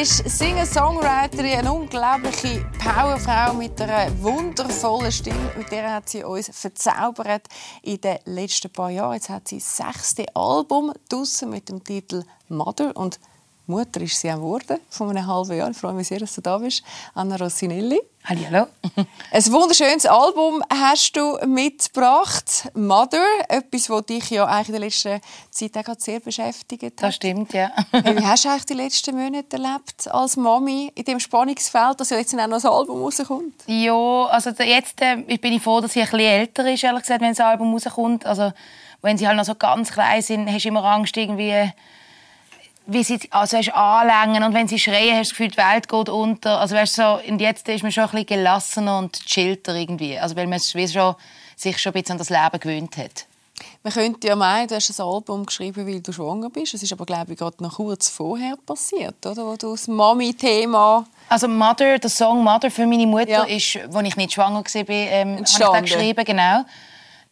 ist Singer-Songwriterin, eine unglaubliche Powerfrau mit einer wundervollen Stimme. Mit der hat sie uns verzaubert in den letzten paar Jahren. Jetzt hat sie das sechste Album draussen mit dem Titel Mother und Mutter ist sie auch geworden, vor einem halben Jahr. Ich freue mich sehr, dass du da bist, Anna Rossinelli. Hallo. Ein wunderschönes Album hast du mitgebracht, Mother, etwas, das dich ja eigentlich in der letzten Zeit auch sehr beschäftigt hat. Das stimmt, ja. Wie hast du eigentlich die letzten Monate erlebt als Mami in dem Spannungsfeld, dass jetzt auch noch ein Album rauskommt? Ja, also jetzt äh, bin ich froh, dass sie ein bisschen älter ist, ehrlich gesagt, wenn das Album rauskommt. Also wenn sie halt noch so ganz klein sind, hast du immer Angst irgendwie wie sie also hast anlängen und wenn sie schreien, hast du das Gefühl, die Welt geht unter. Also weißt, so, und jetzt ist man schon ein bisschen gelassener und chillter irgendwie. Also weil man sich schon, ein bisschen an das Leben gewöhnt hat. Man könnte ja meinen, du hast ein Album geschrieben, weil du schwanger bist. Es ist aber, glaube ich, gerade noch kurz vorher passiert, oder? Wo du das Mami-Thema... Also Mother, der Song Mother für meine Mutter ja. ist, als ich nicht schwanger war, ähm, habe ich geschrieben, genau.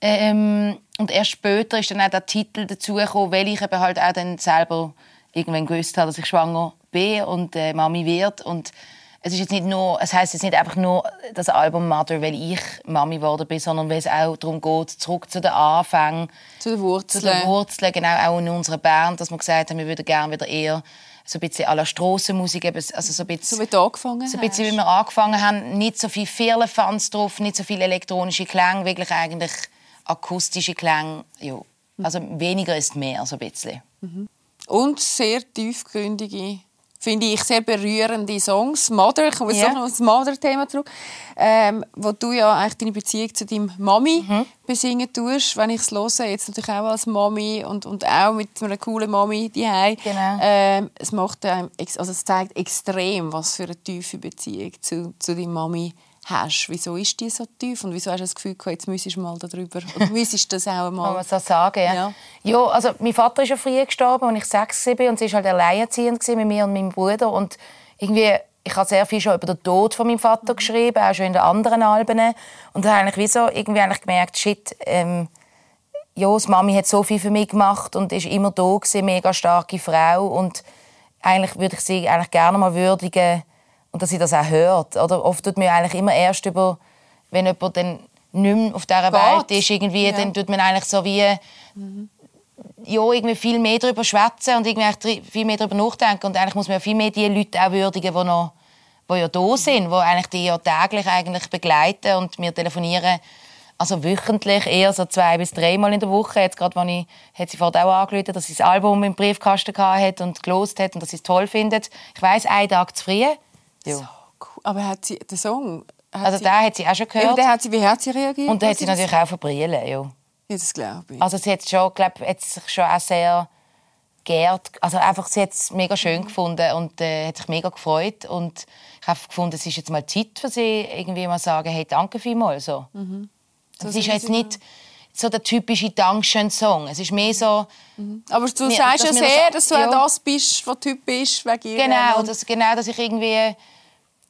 Ähm, und erst später ist dann auch der Titel dazugekommen, weil ich eben halt auch dann selber irgendwann gewusst habe, dass ich schwanger bin und äh, Mami wird. Und es ist jetzt nicht nur, es heißt jetzt nicht einfach nur das Album Mother, weil ich Mami geworden bin, sondern weil es auch darum geht, zurück zu den Anfängen, zu den Wurzeln, zu den Wurzeln genau auch in unserer Band, dass wir gesagt haben, wir würden gerne wieder eher so ein bisschen à la Strassenmusik, also so ein bisschen, so wie du angefangen so ein bisschen, wie wir angefangen haben, nicht so viel Firlefanz drauf, nicht so viele elektronische Klänge, wirklich eigentlich akustische Klänge, ja. Also weniger ist mehr, so ein bisschen. Mhm und sehr tiefgründige, finde ich, sehr berührende Songs. Mother, ich komme yeah. noch das Mother-Thema zurück, ähm, wo du ja eigentlich deine Beziehung zu deinem Mami mhm. besingen tust, wenn ich es höre, jetzt natürlich auch als Mami und, und auch mit einer coolen Mami die genau. ähm, es macht also es zeigt extrem, was für eine tiefe Beziehung zu, zu deiner Mami hast. Wieso ist die so tief und wieso hast du das Gefühl, jetzt müsstest du mal darüber, oder müsstest das auch mal... Kann man so sagen, ja. ja. ja. also mein Vater ist ja früh gestorben, als ich sechs war und sie war halt alleinerziehend mit mir und meinem Bruder und irgendwie ich habe sehr viel schon über den Tod von meinem Vater geschrieben, auch schon in den anderen Alben. Und da habe ich wie so irgendwie eigentlich gemerkt, shit, ähm, ja, die Mami hat so viel für mich gemacht und ist immer da gewesen, mega starke Frau und eigentlich würde ich sie eigentlich gerne mal würdigen, und dass sie das auch hört. Oder oft tut man eigentlich immer erst über, wenn jemand dann nicht mehr auf dieser Gott. Welt ist, irgendwie, ja. dann tut man eigentlich so wie mhm. ja, irgendwie viel mehr darüber schwätzen und irgendwie viel mehr darüber nachdenken. Und eigentlich muss man ja viel mehr die Leute auch würdigen, die noch die ja da sind, die eigentlich die ja täglich eigentlich begleiten und wir telefonieren also wöchentlich, eher so zwei bis dreimal in der Woche. Jetzt gerade, als ich, hat sie vorhin auch angerufen, dass sie das Album im Briefkasten hatte und gelost hat und dass sie es toll findet. Ich weiß einen Tag zu früh. Ja. So cool. Aber hat sie den Song? also den hat sie auch schon gehört. Ja, hat sie, wie hat sie reagiert? Und dann hat sie natürlich auch verbrillen, ja. Ja, das glaube ich. Also sie hat schon, glaub, hat sich schon auch sehr geehrt, also einfach, sie hat es mega schön mhm. gefunden und äh, hat sich mega gefreut und ich habe gefunden, es ist jetzt mal Zeit für sie, irgendwie mal sagen, hey, danke vielmals, so. Mhm. So es ist jetzt nicht so der typische Dankeschön-Song. Es ist mehr so... Mhm. Aber du sagst ja sehr, dass du ja. das bist, was du Typ bist, wegen ihr. Genau, dass, genau, dass ich irgendwie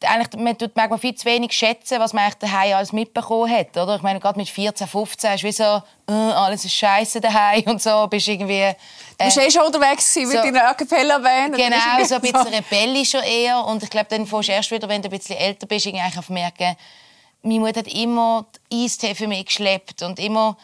eigentlich, man tut manchmal viel zu wenig schätzen, was man eigentlich daheim alles mitbekommen hat, oder? Ich meine, gerade mit 14, 15 ist wie so, äh, alles ist scheiße daheim und so, bist irgendwie... Äh, du warst eh schon unterwegs so, mit deiner A Cappella-Band. Genau, so ein bisschen rebellischer eher und ich glaube, dann fährst du erst wieder, wenn du ein bisschen älter bist, eigentlich auf merken, meine Mutter hat immer Eistee für mich geschleppt und immer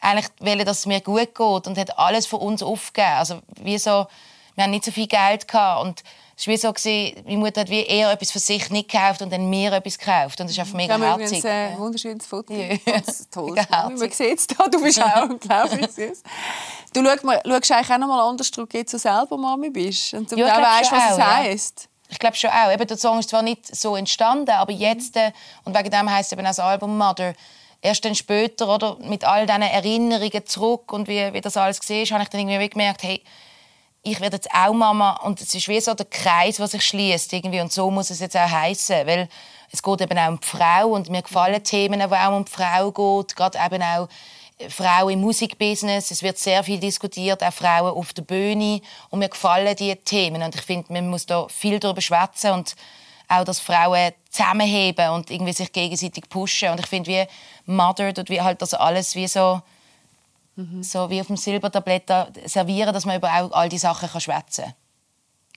eigentlich wollen, dass es mir gut geht und hat alles für uns aufgegeben. Also wie so, wir haben nicht so viel Geld gehabt und es war wie so, gewesen, meine Mutter hat wie eher etwas für sich nicht gekauft und dann mir etwas gekauft. Und das ist einfach mega ja, herzig. ein wunderschönes Foto. Ja. Das toll. Man sieht es da, du bist auch unglaublich süß. Du schaust, schaust eigentlich auch noch mal anders zurück, jetzt du selber Mami bist. Und du ja, weißt, was es ja. heisst. Ich glaube schon auch. Eben, der Song ist zwar nicht so entstanden, aber jetzt, äh, und wegen dem heisst es eben auch das Album «Mother», erst dann später, oder, mit all diesen Erinnerungen zurück und wie, wie das alles war, habe ich dann irgendwie gemerkt, hey, ich werde jetzt auch Mama und es ist wie so der Kreis, was sich schließt irgendwie und so muss es jetzt auch heißen, weil es geht eben auch um die Frau und mir gefallen Themen, wo auch um die Frau geht, gerade eben auch Frauen im Musikbusiness. Es wird sehr viel diskutiert, auch Frauen auf der Bühne und mir gefallen diese Themen und ich finde, man muss da viel darüber schwätzen und auch, dass Frauen zusammenheben und irgendwie sich gegenseitig pushen und ich finde, wie Mother tut wie halt das alles wie so Mhm. So wie auf dem Silbertablett servieren, dass man über all die Sachen schwätzen kann.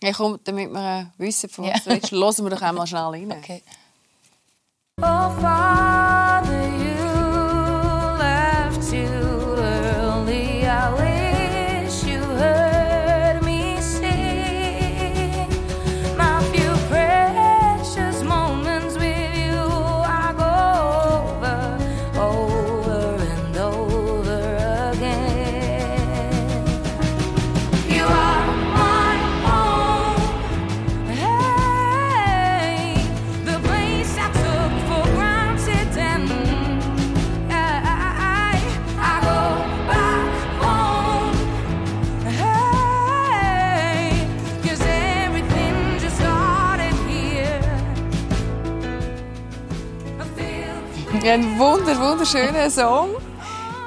Ja, komm, damit wir wissen, von was ja. du redest, hören wir doch einmal schnell rein. Okay. Oh, Ein wunder, wunderschöner Song.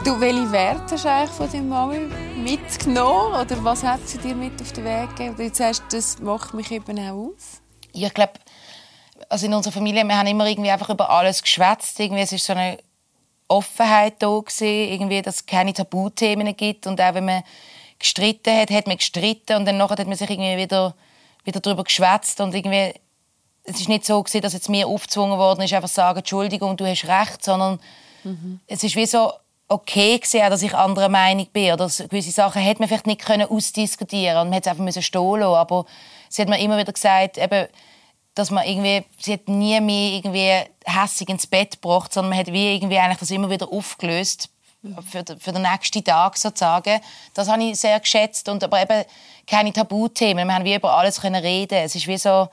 Du, welche Werte hast du eigentlich von deiner Mami mitgenommen? Oder was hat sie dir mit auf den Weg gegeben? Du sagst, das macht mich eben auch aus. Ja, ich glaube, also in unserer Familie, wir haben immer irgendwie einfach über alles geschwätzt. Irgendwie, es ist so eine Offenheit da gewesen, irgendwie, dass es keine Tabuthemen gibt. Und auch wenn man gestritten hat, hat man gestritten und dann hat man sich irgendwie wieder, wieder darüber geschwätzt und irgendwie es ist nicht so gewesen, dass jetzt mir aufgezwungen worden ist, einfach sagen, Entschuldigung, du hast recht, sondern mhm. es ist wie so okay gewesen, dass ich anderer Meinung bin oder gewisse Sachen hätte man vielleicht nicht ausdiskutieren und man hätte es einfach müssen stehen lassen. aber sie hat mir immer wieder gesagt, eben, dass man irgendwie, sie hat nie mehr irgendwie hässig ins Bett gebracht, sondern man hat wie irgendwie eigentlich das immer wieder aufgelöst für, für den nächsten Tag sozusagen. Das habe ich sehr geschätzt und aber eben keine Tabuthemen. Wir haben wie über alles können reden. Es ist wie so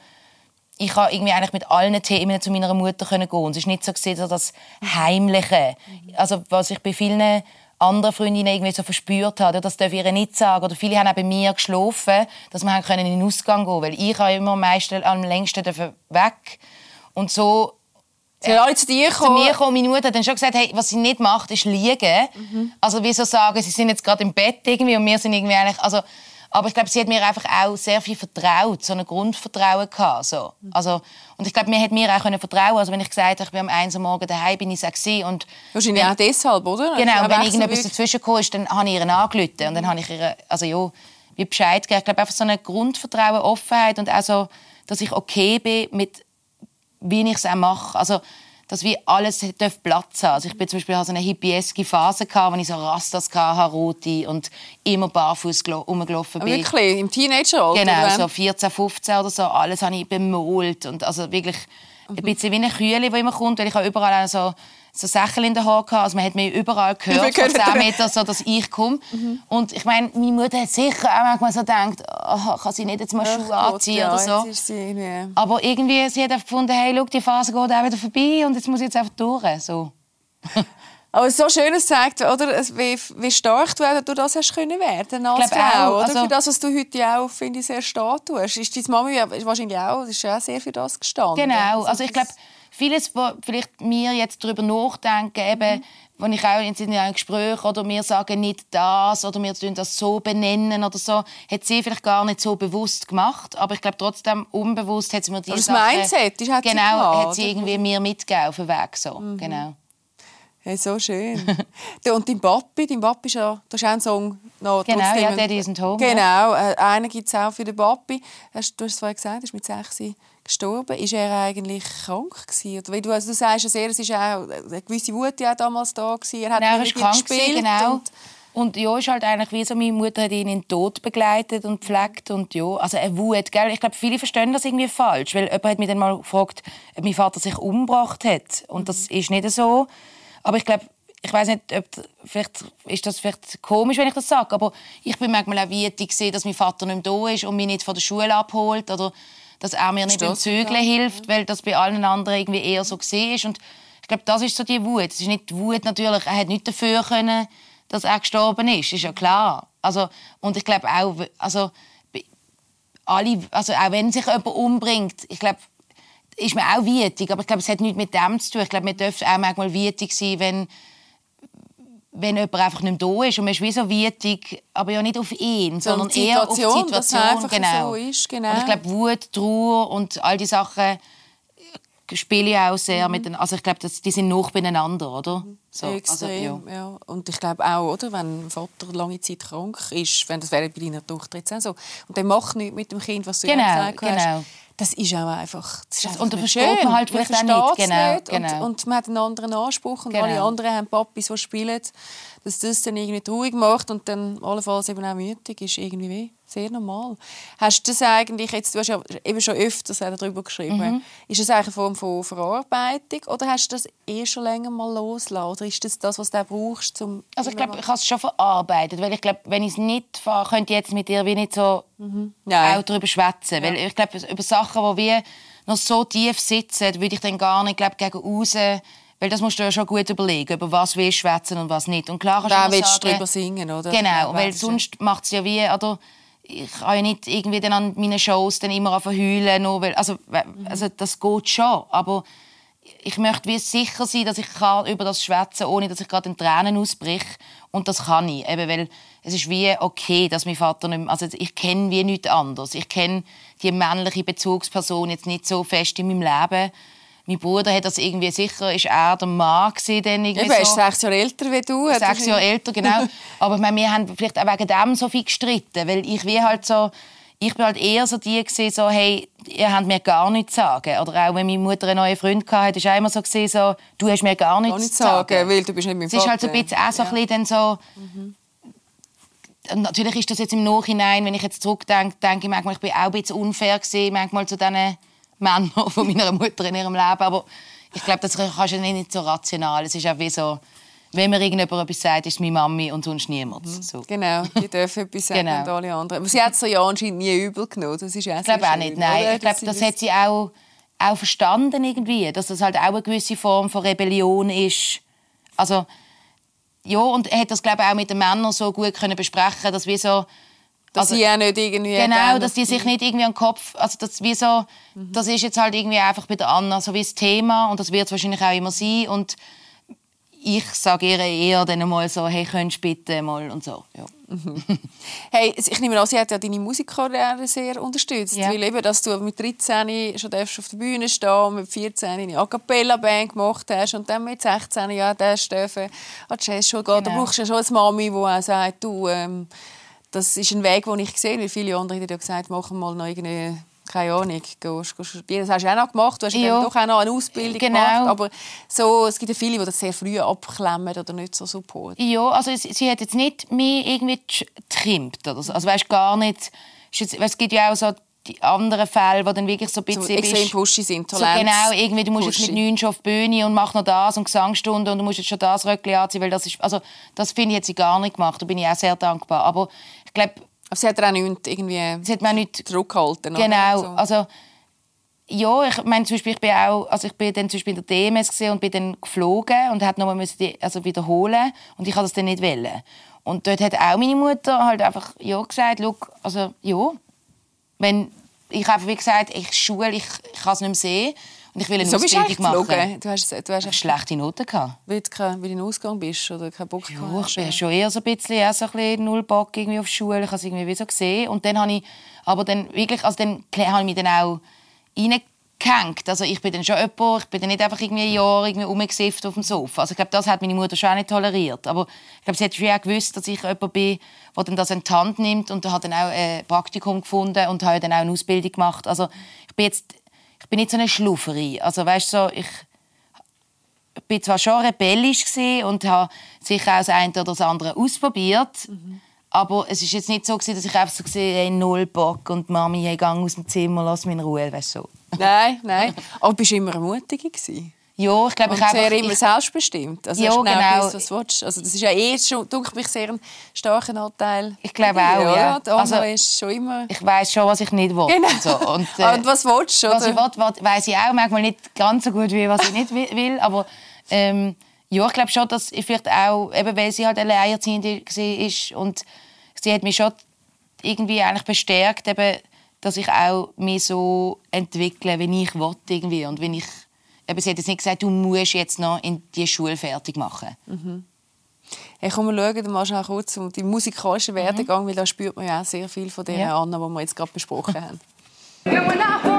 ich habe irgendwie eigentlich mit allen Themen zu meiner Mutter gehen können. Es ist nicht so gesehen, so das Heimliche. Also was ich bei vielen anderen Freundinnen irgendwie so verspürt habe, das darf ich ihr nicht sagen. Oder viele haben auch bei mir geschlafen, dass wir können in den Ausgang gehen weil ich immer am meisten, am längsten weg. Und so Sie sind alle zu dir gekommen? Zu mir gekommen. Meine Mutter hat dann schon gesagt, hey, was sie nicht macht, ist liegen. Mhm. Also wieso sagen, sie sind jetzt gerade im Bett irgendwie und wir sind irgendwie eigentlich, also aber ich glaube, sie hat mir einfach auch sehr viel vertraut, so ein Grundvertrauen gehabt. So. Also, und ich glaube, mir hat mir auch können vertrauen. Also wenn ich gesagt habe, ich bin am 1 Uhr morgen daheim, bin ich es auch und Wahrscheinlich wenn, auch deshalb, oder? Genau, und wenn irgendetwas dazwischen kam, ist, dann habe ich ihr angerufen. Und dann habe ich ihr, also ja, wie Bescheid gegeben. Ich glaube, einfach so ein Grundvertrauen, Offenheit und auch so, dass ich okay bin mit, wie ich es auch mache. Also, dass wie alles darf Platz haben. Also ich bin zum Beispiel so eine hippieske Phase gehabt, wo ich so Rastas hatte, rote und immer barfuß rumgelaufen bin. Wirklich im Teenageralter? Genau, so 14, 15 oder so. Alles habe ich bemalt und also wirklich ein bisschen wie eine Kühle, die immer kommt, weil ich habe überall so so Sachen in den Haaren Also man hat mich überall gehört, von 10 Metern, so, dass ich komme. Mhm. Und ich meine, meine Mutter hat sicher auch manchmal so gedacht, oh, kann sie nicht jetzt mal Schuhe Ach anziehen ja, oder so. Sie, ja. Aber irgendwie, sie hat gefunden, hey, schau, die Phase geht auch wieder vorbei und jetzt muss ich jetzt einfach durch. So. Aber so schön es zeigt, oder, wie, wie stark du durch das hast können werden als Frau, auch, oder? Also, für das, was du heute auch, finde ich, sehr stark tust. Ist deine Mami wahrscheinlich auch, ist auch sehr für das gestanden. Genau, also ich glaube, vieles, wo vielleicht wir jetzt darüber nachdenken, eben, mhm. wenn ich auch in einem Gespräch oder wir sagen nicht das oder wir tun das so benennen oder so, hat sie vielleicht gar nicht so bewusst gemacht, aber ich glaube trotzdem unbewusst hat sie mir diese das Sachen, Mindset, das hat genau, sie hat sie irgendwie mir mitgegeben auf den Weg so, mhm. genau. Hey, so schön. und dein Papi, dein Papi ist ja, das ist auch ein Song noch Genau, ja, Daddy isn't home. Genau, äh, einen gibt es auch für den Papi. Du hast es vorhin gesagt, er ist mit 6 gestorben. Ist er eigentlich krank gewesen? Oder du, also du sagst ja sehr, es ist auch eine gewisse Wut ja damals da gewesen. Er hat genau, er ist krank gespielt genau. Und, und ja, ist halt eigentlich wie so, meine Mutter hat ihn in den Tod begleitet und gepflegt und ja, also eine Wut, gell? Ich glaube, viele verstehen das irgendwie falsch, weil jemand hat mich dann mal gefragt, ob mein Vater sich umgebracht hat und das ist nicht so. Aber ich glaube, ich weiß nicht, ob vielleicht ist das vielleicht komisch, wenn ich das sage, aber ich bin manchmal auch wütend gesehen, dass mein Vater nicht mehr da ist und mich nicht von der Schule abholt oder dass er mir nicht beim Zügeln hilft, weil das bei allen anderen irgendwie eher so gesehen ist. Und ich glaube, das ist so die Wut. Es ist nicht die Wut natürlich, er hat nicht dafür können, dass er gestorben ist, ist ja klar. Also und ich glaube auch, also alle, also auch wenn sich jemand umbringt, ich glaube ist man auch wütig, aber ich glaube, es hat nichts mit dem zu tun. Ich glaube, man dürfen auch manchmal wütig sein, wenn, wenn jemand einfach nicht da ist und man ist wie so wütig, aber ja nicht auf ihn, so sondern eher auf die Situation. Dass genau. So ist, genau. Und ich glaube, Wut, Trauer und all die Sachen spiele ich auch sehr mhm. mit den, also ich glaube, die sind noch beieinander, oder? Mhm. So, also, Extrem, also, ja. ja. Und ich glaube auch, oder, wenn ein Vater lange Zeit krank ist, wenn das wäre bei deiner Tochter jetzt auch so, und dann macht nichts mit dem Kind, was du genau, gesagt hast, genau. Das ist auch einfach, das ist einfach Und da versteht man halt vielleicht auch nicht. Genau, nicht. Genau. Und, und, man hat einen anderen Anspruch und genau. alle anderen haben Papis, die spielen, dass das dann irgendwie ruhig macht und dann allenfalls eben auch mütig ist, irgendwie weh sehr normal. Hast du das eigentlich, jetzt, du hast ja eben schon öfters darüber geschrieben, mhm. ist das eigentlich eine Form von Verarbeitung oder hast du das eh schon länger mal losgelassen? Oder ist das das, was du brauchst, um... Also ich glaube, ich habe es schon verarbeitet, weil ich glaube, wenn ich es nicht fahre, könnte ich jetzt mit dir wie nicht so mhm. auch darüber schwätzen. Ja. Weil ich glaube, über Sachen, die wir noch so tief sitzen, würde ich dann gar nicht, glaube gegen außen weil das musst du ja schon gut überlegen, über was willst du schwätzen und was nicht. Und klar kannst da willst du drüber singen, oder? Genau, weil sonst macht es ja wie, oder? Ich kann ja nicht irgendwie dann an meinen Shows dann immer verheulen, nur weil, also, also das geht schon, aber ich möchte wie sicher sein, dass ich kann über das schwätzen, ohne dass ich gerade in Tränen ausbriche und das kann ich, eben weil es ist wie okay, dass mein Vater nicht mehr, also ich kenne wie nichts anderes, ich kenne die männliche Bezugsperson jetzt nicht so fest in meinem Leben mein Bruder hat das irgendwie sicher, ist er der Mann gewesen, dann irgendwie Eben, so. ist sechs Jahre älter wie du. Sechs Jahre älter, genau. Aber ich meine, wir haben vielleicht auch wegen dem so viel gestritten, weil ich wie halt so, ich bin halt eher so die gewesen, so, hey, ihr habt mir gar nichts zu sagen. Oder auch wenn meine Mutter einen neuen Freund hatte, ist auch immer so gewesen, so, du hast mir gar nichts, gar nichts zu sagen. weil du bist nicht mein Vater. Es ist halt so ein bisschen auch so ja. ein bisschen so, mhm. Natürlich ist das jetzt im Nachhinein, wenn ich jetzt zurückdenke, denke ich manchmal, ich bin auch ein bisschen unfair gewesen, manchmal zu diesen Männer von meiner Mutter in ihrem Leben. Aber ich glaube, das kannst du nicht so rational. Es ist auch wie so, wenn mir irgendjemand etwas sagt, ist es meine Mami und sonst niemand. Mhm. So. Genau, die dürfen etwas sagen genau. und alle anderen. Aber sie hat es ja anscheinend nie übel genommen. Das ist ich glaube auch nicht, nein. Oder? Ich glaube, das, das hat sie auch, auch verstanden irgendwie, dass das halt auch eine gewisse Form von Rebellion ist. Also, ja, und er hat das glaube ich auch mit den Männern so gut können besprechen, dass wir so dass also, sie auch nicht irgendwie... Genau, dass die sich nicht irgendwie an den Kopf... Also das, wie so, mhm. das ist jetzt halt irgendwie einfach bei der Anna so wie das Thema und das wird es wahrscheinlich auch immer sein und ich sage ihr eher dann mal so, hey, könntest bitte mal und so. Ja. Mhm. Hey, ich nehme an, sie hat ja deine Musikkarriere sehr unterstützt, ja. weil eben, dass du mit 13 schon auf der Bühne stehen mit 14 eine A cappella Band gemacht hast und dann mit 16 ja, darfst du an die Jazzschule gehen. Genau. Da brauchst du ja schon eine Mami, die auch sagt, du, ähm, das ist ein Weg, den ich gesehen habe. Viele andere haben gesagt, machen mal noch irgendwie keine Ahnung, gehst, gehst. Das hast du auch noch gemacht. Du hast ja. doch auch noch eine Ausbildung genau. gemacht. Aber so, es gibt ja viele, die das sehr früh abklemmen oder nicht so supporten. Ja, also sie, sie hat jetzt nicht mehr irgendwie getrimmt. Oder so. Also weißt gar nicht... Es gibt ja auch so die anderen Fälle, wo dann wirklich so ein bisschen so extrem pushy sind. So genau, irgendwie, du musst pushy. jetzt mit neun schon auf die Bühne und mach noch das und Gesangsstunde und du musst jetzt schon das Röckchen anziehen, weil das ist, also das finde ich, hat sie gar nicht gemacht, da bin ich auch sehr dankbar. Aber glaube... Aber sie hat auch nicht irgendwie sie hat mir nicht zurückgehalten. Genau, so. also ja, ich meine zum Beispiel, ich bin auch, also ich bin dann zum Beispiel in der DMS und bin dann geflogen und hat nochmal die, also wiederholen und ich habe das dann nicht wollen. Und dort hat auch meine Mutter halt einfach ja gesagt, also ja, wenn ich habe wie gesagt, ich schule, ich, ich kann es nicht mehr sehen und ich will eine so Ausbildung machen. Du hast, du hast schlechte Noten gehabt. Weil du kein, weil du in Ausgang bist oder keinen Bock ja, hast. Ich bin schon eher so ein bisschen, eher so ein bisschen null Bock irgendwie auf Schule. Ich habe es irgendwie wie so gesehen und dann habe ich, aber dann wirklich, also dann habe ich mich dann auch reingegeben gehängt. Also ich bin dann schon jemand, ich bin dann nicht einfach irgendwie ein Jahr irgendwie rumgesifft auf dem Sofa. Also ich glaube, das hat meine Mutter schon auch nicht toleriert. Aber ich glaube, sie hat schon auch gewusst, dass ich jemand bin, der dann das in die Hand nimmt und hat dann auch ein Praktikum gefunden und habe dann auch eine Ausbildung gemacht. Also ich bin jetzt, ich bin nicht so eine Schlufferei. Also weißt so, ich bin zwar schon rebellisch und habe sicher auch das eine oder das andere ausprobiert. Mhm. Aber es ist jetzt nicht so, dass ich einfach so gesehen hey, null Bock und Mami, hey, gang aus dem Zimmer, lass mich in Ruhe, weißt so. Nein, nein. Aber bist du immer eine gewesen? Ja, ich glaube, ich habe immer ich... selbstbestimmt. Also ja, genau. genau. Gewusst, was Also das ist ja eh schon, denke mich, sehr ein starker Anteil. Ich glaube auch, ja. ja. Also, ist schon immer... Ich weiß schon, was ich nicht will. Genau. So. Und, äh, und was willst du? Was ich will, weiß ich auch manchmal nicht ganz so gut, wie was ich nicht will. Aber ähm, ja, ich glaube schon, dass ich vielleicht auch, eben weil sie halt alleinerziehende war und sie hat mich schon irgendwie eigentlich bestärkt, eben, dass ich auch mich so entwickle, wie ich will, irgendwie. Und wenn ich, eben, sie hat jetzt nicht gesagt, du musst jetzt noch in die Schule fertig machen. Mhm. Hey, komm, wir schauen mal schnell kurz um die musikalischen Werdegang, mhm. weil da spürt man ja auch sehr viel von der ja. Anna, die wir jetzt gerade besprochen haben.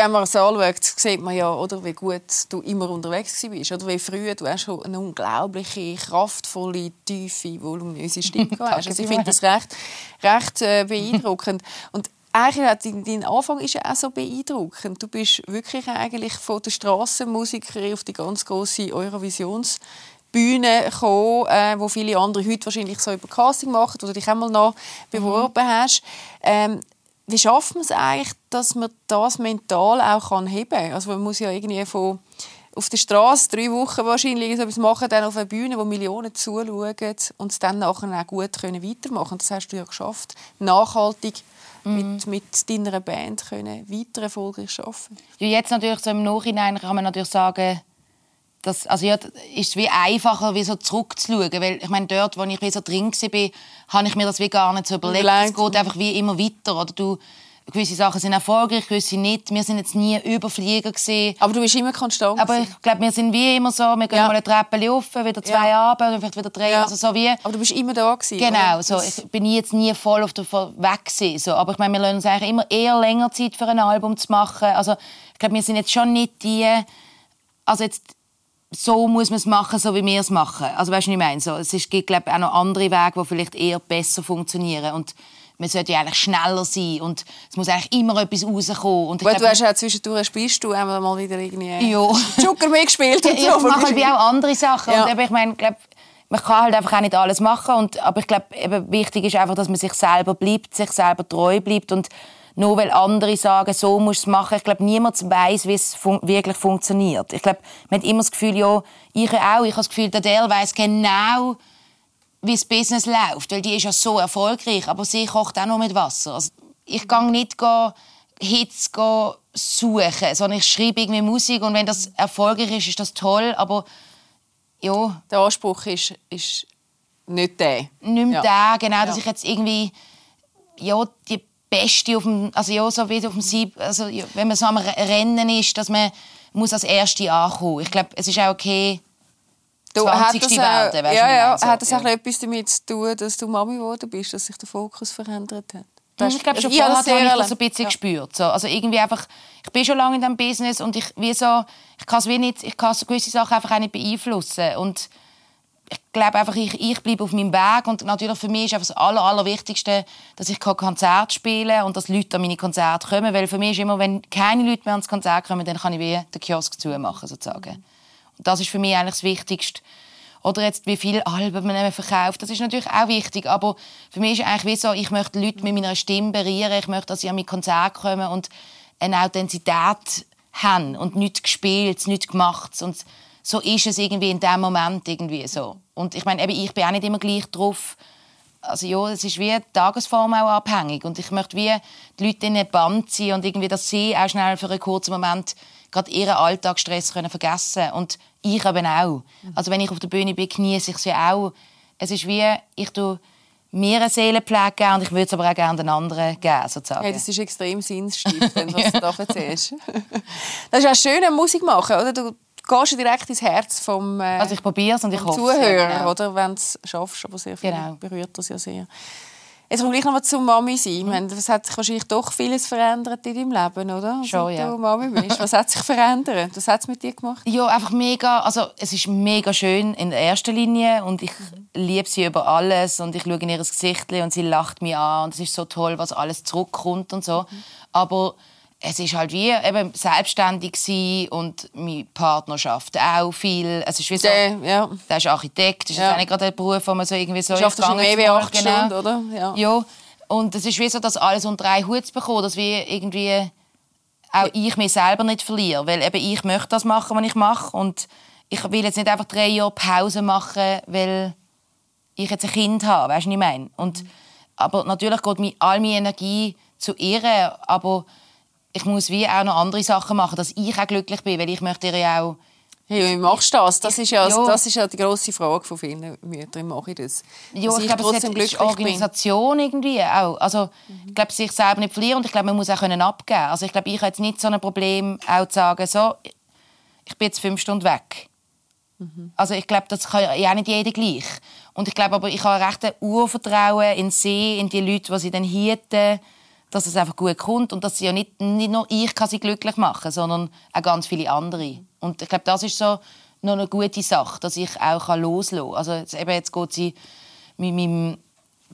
wenn man es anschaut, sieht man ja, oder, wie gut du immer unterwegs bist. Oder wie früh du hast schon eine unglaubliche, kraftvolle, tiefe, voluminöse Stimme hast. Also ich finde das recht, recht äh, beeindruckend. Und eigentlich hat dein Anfang ist ja auch so beeindruckend. Du bist wirklich eigentlich von der Strassenmusikerin auf die ganz große Eurovisions Bühne gekommen, äh, wo viele andere heute wahrscheinlich so über Casting machen, du dich einmal noch beworben hast. Ähm, wie schafft man es eigentlich, dass man das mental auch kann heben kann? Also man muss ja irgendwie von auf der Straße drei Wochen wahrscheinlich so etwas machen, dann auf einer Bühne, wo Millionen zuschauen und es dann nachher auch gut können weitermachen Das hast du ja geschafft, nachhaltig mhm. mit, mit deiner Band können weiter erfolgreich arbeiten. Ja, jetzt natürlich so im Nachhinein kann man natürlich sagen, das, also ja, ist es wie einfacher, wie so zurückzuschauen, weil ich meine, dort, wo ich wie so drin war, habe ich mir das wie gar nicht so überlegt. Es geht einfach wie immer weiter, oder du gewisse Sachen sind erfolgreich, gewisse nicht. Wir sind jetzt nie Überflieger gewesen. Aber du bist immer konstant. Aber ich glaube, wir sind wie immer so, wir gehen ja. mal eine Treppe rauf, wieder zwei ja. runter, vielleicht wieder drei, ja. also so wie. Aber du bist immer da gewesen. Genau, so. Ich bin jetzt nie voll auf der weg gewesen, so. Aber ich meine, wir lassen uns eigentlich immer eher länger Zeit für ein Album zu machen. Also ich glaube, wir sind jetzt schon nicht die, also jetzt so muss man es machen, so wie wir es machen. Also weißt du, was ich meine? So, es gibt glaube ich, auch noch andere Wege, die vielleicht eher besser funktionieren und man sollte ja eigentlich schneller sein und es muss eigentlich immer etwas rauskommen. Und Weil glaub, du hast ja zwischendurch spielst du einmal mal wieder irgendwie ja. Joker mitgespielt und ja, so. Ich mache halt wie auch andere Sachen ja. und ich meine, glaub, man kann halt einfach auch nicht alles machen und, aber ich glaube, wichtig ist einfach, dass man sich selber bleibt, sich selber treu bleibt und nur weil andere sagen, so musst du es machen. Ich glaube, niemand weiß, wie es fun wirklich funktioniert. Ich glaube, man hat immer das Gefühl, ja, ich auch, ich habe das Gefühl, der Del weiß genau, wie das Business läuft, weil die ist ja so erfolgreich, aber sie kocht auch nur mit Wasser. Also, ich gehe nicht go Hits go suchen, sondern ich schreibe irgendwie Musik und wenn das erfolgreich ist, ist das toll, aber ja. Der Anspruch ist, ist nicht der. Nicht mehr ja. der, genau, dass ja. ich jetzt irgendwie ja, die Beste auf dem, also ja, so wie auf dem Sieb, also ja, wenn man so am Rennen ist, dass man muss als Erste ankommen. Ich glaube, es ist auch okay, Du, 20. Hat das, werden, weißt, ja, ja, so, hat das ja. auch etwas damit zu tun, dass du Mami geworden bist, dass sich der Fokus verändert hat? Das ich glaube, schon vorher habe ich das ein bisschen ja. gespürt. So. Also irgendwie einfach, ich bin schon lange in diesem Business und ich, wie so, ich kann, wie nicht, ich kann so gewisse Sachen einfach auch nicht beeinflussen. Und ich glaube einfach, ich, ich bleibe auf meinem Weg und natürlich für mich ist einfach das Aller, Allerwichtigste, dass ich Konzert spielen kann und dass Leute an meine Konzerte kommen, weil für mich ist immer, wenn keine Leute mehr ans Konzert kommen, dann kann ich wie den Kiosk zumachen, sozusagen. Und das ist für mich eigentlich das Wichtigste. Oder jetzt, wie viele Alben man verkauft, das ist natürlich auch wichtig, aber für mich ist eigentlich wie so, ich möchte Leute mit meiner Stimme berühren, ich möchte, dass sie an mein Konzert kommen und eine Authentizität haben und nichts gespielt, nichts gemacht und so ist es irgendwie in dem Moment irgendwie so. Und ich meine, ich bin auch nicht immer gleich drauf. Also ja, es ist wie die Tagesform auch abhängig und ich möchte wie die Leute in ein Band ziehen und irgendwie, dass sie auch schnell für einen kurzen Moment gerade ihren Alltagsstress können vergessen und ich eben auch. Also wenn ich auf der Bühne bin, genieße ich es ja auch. Es ist wie, ich tue mir eine Seelenpflege geben und ich würde es aber auch gerne den anderen geben, sozusagen. Hey, das ist extrem sinnstiftend, was du da erzählst. das ist auch schön, Musik machen, oder? Du gehst du direkt ins Herz vom, äh, also ich probiere es und ich hoffe Zuhörer, genau. oder? Wenn du es schaffst, aber sehr viel genau. berührt das ja sehr. Jetzt kommen wir gleich noch mal zum Mami sein. Mhm. Es hat sich wahrscheinlich doch vieles verändert in deinem Leben, oder? Schon, ja. du Mami bist. Was hat sich verändert? Was hat es mit dir gemacht? Ja, einfach mega. Also es ist mega schön in der ersten Linie und ich liebe sie über alles und ich schaue in ihr Gesicht und sie lacht mich an und es ist so toll, was alles zurückkommt und so. Mhm. Aber es ist halt wie eben selbstständig sein und meine Partnerschaft auch viel. Es ist wie so, der, ja. der ist Architekt, das ist ja. nicht gerade ein Beruf, wo man so irgendwie so... Schafft schon mehr wie acht genau. Stunden, oder? Ja. ja. Und es ist wie so, dass alles unter einen Hut zu bekommen, dass wir irgendwie auch ich mich selber nicht verliere, weil eben ich möchte das machen, was ich mache und ich will jetzt nicht einfach drei Jahre Pause machen, weil ich jetzt ein Kind habe, weißt du, was ich meine? Und, aber natürlich geht mir all meine Energie zu ihr, aber ich muss wie auch noch andere Sachen machen, dass ich auch glücklich bin, weil ich möchte ja auch Hey, wie machst du das? Das ist ja, ja. Das ist ja die grosse Frage von vielen Müttern. Wie mache ich das? Ja, ich, ich glaube, es ist Organisation bin. irgendwie auch. Also, mhm. ich glaube, sich selber nicht verlieren und ich glaube, man muss auch können abgeben. Also, ich glaube, ich habe jetzt nicht so ein Problem, auch zu sagen, so, ich bin jetzt fünf Stunden weg. Mhm. Also, ich glaube, das kann ja auch nicht jeder gleich. Und ich glaube aber, ich habe recht ein Urvertrauen in sie, in die Leute, die sie dann hielten dass es einfach gut kommt und dass sie ja nicht, nicht nur ich kann sie glücklich machen sondern auch ganz viele andere. Und ich glaube, das ist so noch eine gute Sache, dass ich auch loslassen kann. Also jetzt, eben, jetzt geht sie mit meinem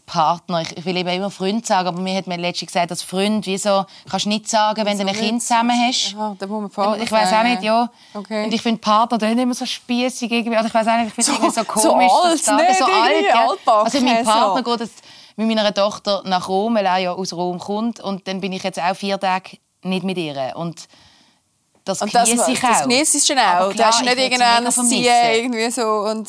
Partner, ich, will eben immer Freund sagen, aber mir hat mir letztens gesagt, dass Freund, wieso kannst du nicht sagen, wenn du ein Kind zusammen hast. Aha, da muss man Partner ich weiß auch nicht, ja. Okay. Und ich finde Partner dann immer so spießig irgendwie, also ich weiß auch nicht, ich finde So- es irgendwie so komisch, so alt, das zu sagen. nicht so alt, ja. Also mein. Partner geht jetzt mit meiner Tochter nach Rom, weil er ja aus Rom kommt und dann bin ich jetzt auch vier Tage nicht mit ihr und das Und das, genieße ich das auch. genießt es schon auch. Du hast klar, nicht ich sie ein Ziehen irgendwie so und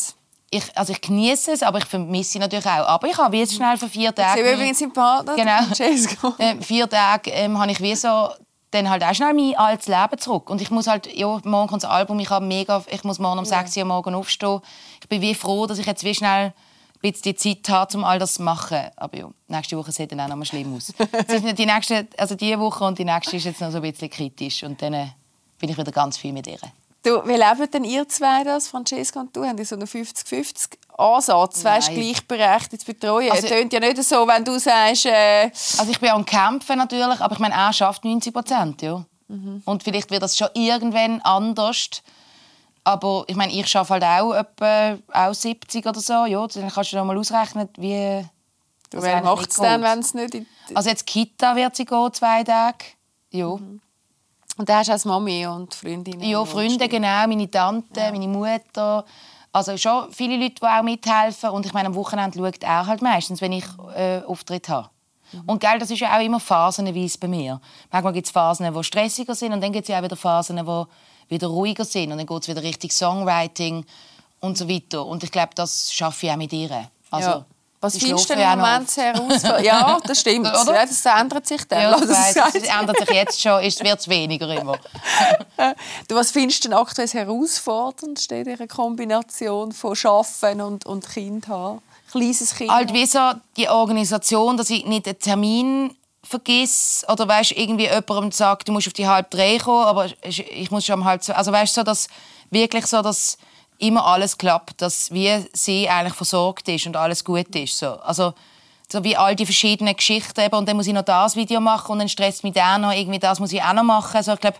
ich, also ich genieße es, aber ich vermisse sie natürlich auch. Aber ich habe jetzt schnell für vier ich Tage... sehe übrigens seinen Partner, Genau. Francesco. äh, vier Tage ähm, habe ich wie so dann halt auch schnell mein altes Leben zurück. Und ich muss halt, ja, morgen kommt das Album, ich, habe mega, ich muss morgen um 6 Uhr morgen aufstehen. Ich bin wie froh, dass ich jetzt wie schnell bisschen die Zeit habe, um all das zu machen. Aber ja, nächste Woche sieht dann auch noch mal schlimm aus. Es ist nicht die nächste, also diese Woche und die nächste ist jetzt noch so ein bisschen kritisch. Und dann äh, bin ich wieder ganz viel mit ihr. Du, wie leben denn ihr zwei das, Francesco und du? Habt ihr so einen 50-50 Ansatz, weißt, gleichberechtigt zu betreuen? Also- es tönt ja nicht so, wenn du sagst, äh, Also ich bin am Kämpfen natürlich, aber ich meine, er schafft 90 Prozent, ja. Und vielleicht wird das schon irgendwann anders. Aber ich meine, ich schaffe halt auch etwa auch 70 oder so, ja. Dann kannst du dir mal ausrechnen, wie... du, wer macht es dann, wenn es nicht... In Also jetzt Kita wird sie gehen, zwei Tage. Ja. und dann hast du als Mami und Freundinnen. Ja, und Freunde, genau, meine Tante, meine Mutter. Also schon viele Leute, die auch mithelfen. Und ich meine, am Wochenende schaut er halt meistens, wenn ich äh, Auftritt habe. Und gell, das ist ja auch immer phasenweise bei mir. Manchmal gibt es Phasen, die stressiger sind und dann gibt es ja auch wieder Phasen, die wieder ruhiger sind. Und dann geht es wieder richtig Songwriting und so weiter. Und ich glaube, das schaffe ich auch mit ihr. Also, ja. Was findest du denn im Moment herausfordernd? ja, das stimmt. Oder? Ja, das ändert sich dann. Ja, es weiss, es ändert sich jetzt schon, es wird weniger immer. Du, was findest du denn aktuell das herausforderndste in dieser Kombination von Arbeiten und, und Kind haben? Kleines Kind. halt wie so die Organisation, dass ich nicht einen Termin vergiss oder weißt irgendwie jemandem sagt, du musst auf die halb drei kommen, aber ich muss schon um halb zwei. Also weißt so, dass wirklich so, dass immer alles klappt, dass wie sie eigentlich versorgt ist und alles gut ist. So. Also so wie all die verschiedenen Geschichten eben, und dann muss ich noch das Video machen und dann stresst mich der noch, irgendwie das muss ich auch noch machen. Also ich glaube,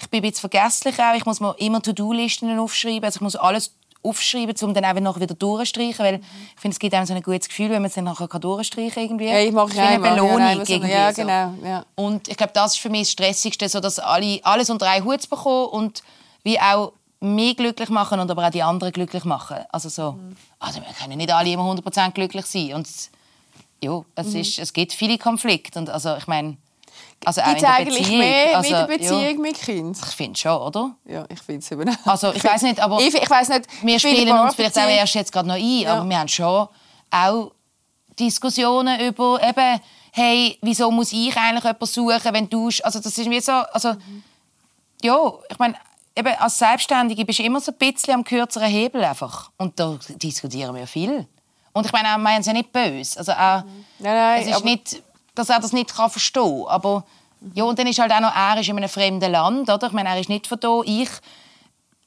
ich bin ein bisschen vergesslich auch. Ich muss mir immer To-Do-Listen aufschreiben. Also ich muss alles aufschreiben, um dann nachher wieder durchzustreichen, weil ich finde, es gibt einem so ein gutes Gefühl, wenn man es dann nachher durchstreichen kann irgendwie. ja, ich mache wie eine Belohnung ja, irgendwie. ja, genau. Ja. Und ich glaube, das ist für mich das Stressigste, so dass alle alles unter einen Hut zu bekommen und wie auch mich glücklich machen und aber auch die anderen glücklich machen. Also so, Mhm. also wir können nicht alle immer 100% glücklich sein und ja, es, Mhm. ist, es gibt viele Konflikte und also ich meine, also Gibt es eigentlich mehr also, mit der Beziehung Ja, mit Kind? ich finde schon, oder? Ja, ich finde es eben auch. Also ich weiß nicht, aber Ich, ich weiss nicht, wir spielen uns vielleicht auch erst jetzt gerade noch ein, Ja. aber wir haben schon auch Diskussionen über eben, hey, wieso muss ich eigentlich jemanden suchen, wenn du... Also das ist wie so... Also, ja, ich meine, eben als Selbstständige bist du immer so ein bisschen am kürzeren Hebel einfach. Und da diskutieren wir viel. Und ich meine, wir meinen es ja nicht böse. Also auch, Nein, nein, es ist nicht, dass er das nicht kann verstehen kann. Aber ja, und dann ist halt auch noch, er ist in einem fremden Land, oder? Ich meine, er ist nicht von hier. Ich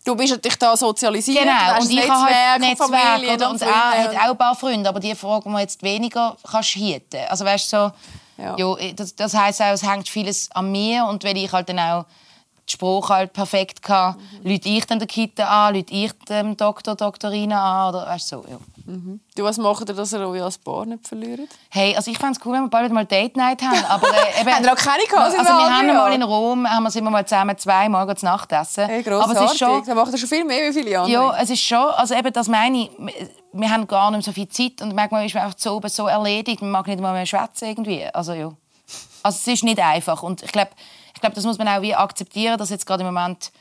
Du bist natürlich da sozialisiert, Genau, und ich habe Netzwerk, halt Netzwerk Familie oder, und und er hat auch ein paar Freunde, aber die fragen wir jetzt weniger kannst du hieten. Also weißt so, Ja. ja. das, das heisst auch, es hängt vieles an mir und wenn ich halt dann auch den Spruch halt perfekt kann, mhm. lüte ich dann der Kita an, lüte ich dem Doktor, Doktorina an oder weißt so, ja. Du, was macht ihr, dass ihr euch als Paar nicht verliert? Hey, also ich fände es cool, wenn wir bald mal Date Night haben, aber äh, eben, Haben wir noch keine gehabt, Also wir haben mal in Rom, haben wir sind wir mal zusammen zweimal zu Nacht essen. Hey, aber es ist schon Da macht ihr schon viel mehr wie viele andere. Ja, es ist schon, also eben, das meine ich, wir haben gar nicht so viel Zeit und manchmal ist man einfach so oben so erledigt, man mag nicht mal mehr schwätzen irgendwie, also ja. Also es ist nicht einfach und ich glaube, ich glaube, das muss man auch wie akzeptieren, dass jetzt gerade im Moment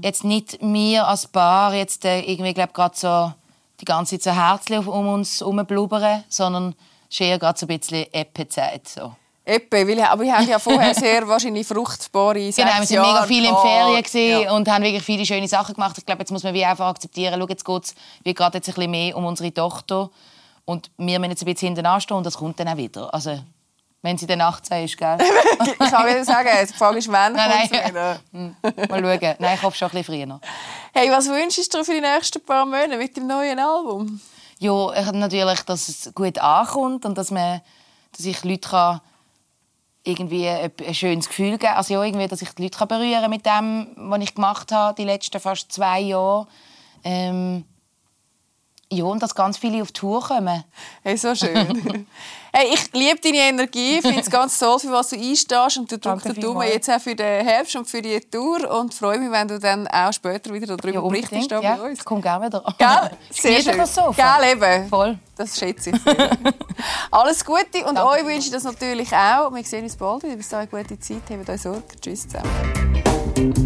jetzt nicht wir als Paar jetzt äh, irgendwie, glaube gerade so die ganze Zeit so Herzchen um uns herumblubbern, sondern es ist eher gerade so ein bisschen Eppe-Zeit, so. Eppe, weil, aber wir haben ja vorher sehr wahrscheinlich fruchtbare Genau, wir sechs sind mega viel in gehabt. Ferien Ja. und haben wirklich viele schöne Sachen gemacht. Ich glaube, jetzt muss man wie einfach akzeptieren, schau, jetzt geht es gerade jetzt ein bisschen mehr um unsere Tochter und wir müssen jetzt ein bisschen hinten anstehen und das kommt dann auch wieder. Also, wenn sie dann 18 ist, gell? ich kann wieder sagen, die Frage ist, wann Nein, nein. wieder? Hm, Mal schauen. Nein, ich hoffe schon ein bisschen früher. Hey, was wünschst du für die nächsten paar Monate mit dem neuen Album? Ja, ich- natürlich, dass es gut ankommt und dass, man, dass ich Leute kann irgendwie ein, schönes Gefühl geben. Also ja, irgendwie, dass ich die Leute berühren kann mit dem, was ich gemacht habe die letzten fast zwei Jahre. Ähm, ja, und dass ganz viele auf die Tour kommen. Hey, so schön. hey, ich liebe deine Energie, Ich finde es ganz toll, für was du einstehst und du drückst den Daumen jetzt auch für den Herbst und für die Tour und freue mich, wenn du dann auch später wieder darüber ja, berichtest ja, bei uns. komm gerne wieder. Gell? Sehr schön. Das so Gell, eben. Voll. Das schätze ich sehr. Alles Gute und Danke. euch wünsche ich das natürlich auch. Wir sehen uns bald wieder. Bis dahin, gute Zeit. Habt euch Sorge. Tschüss zusammen.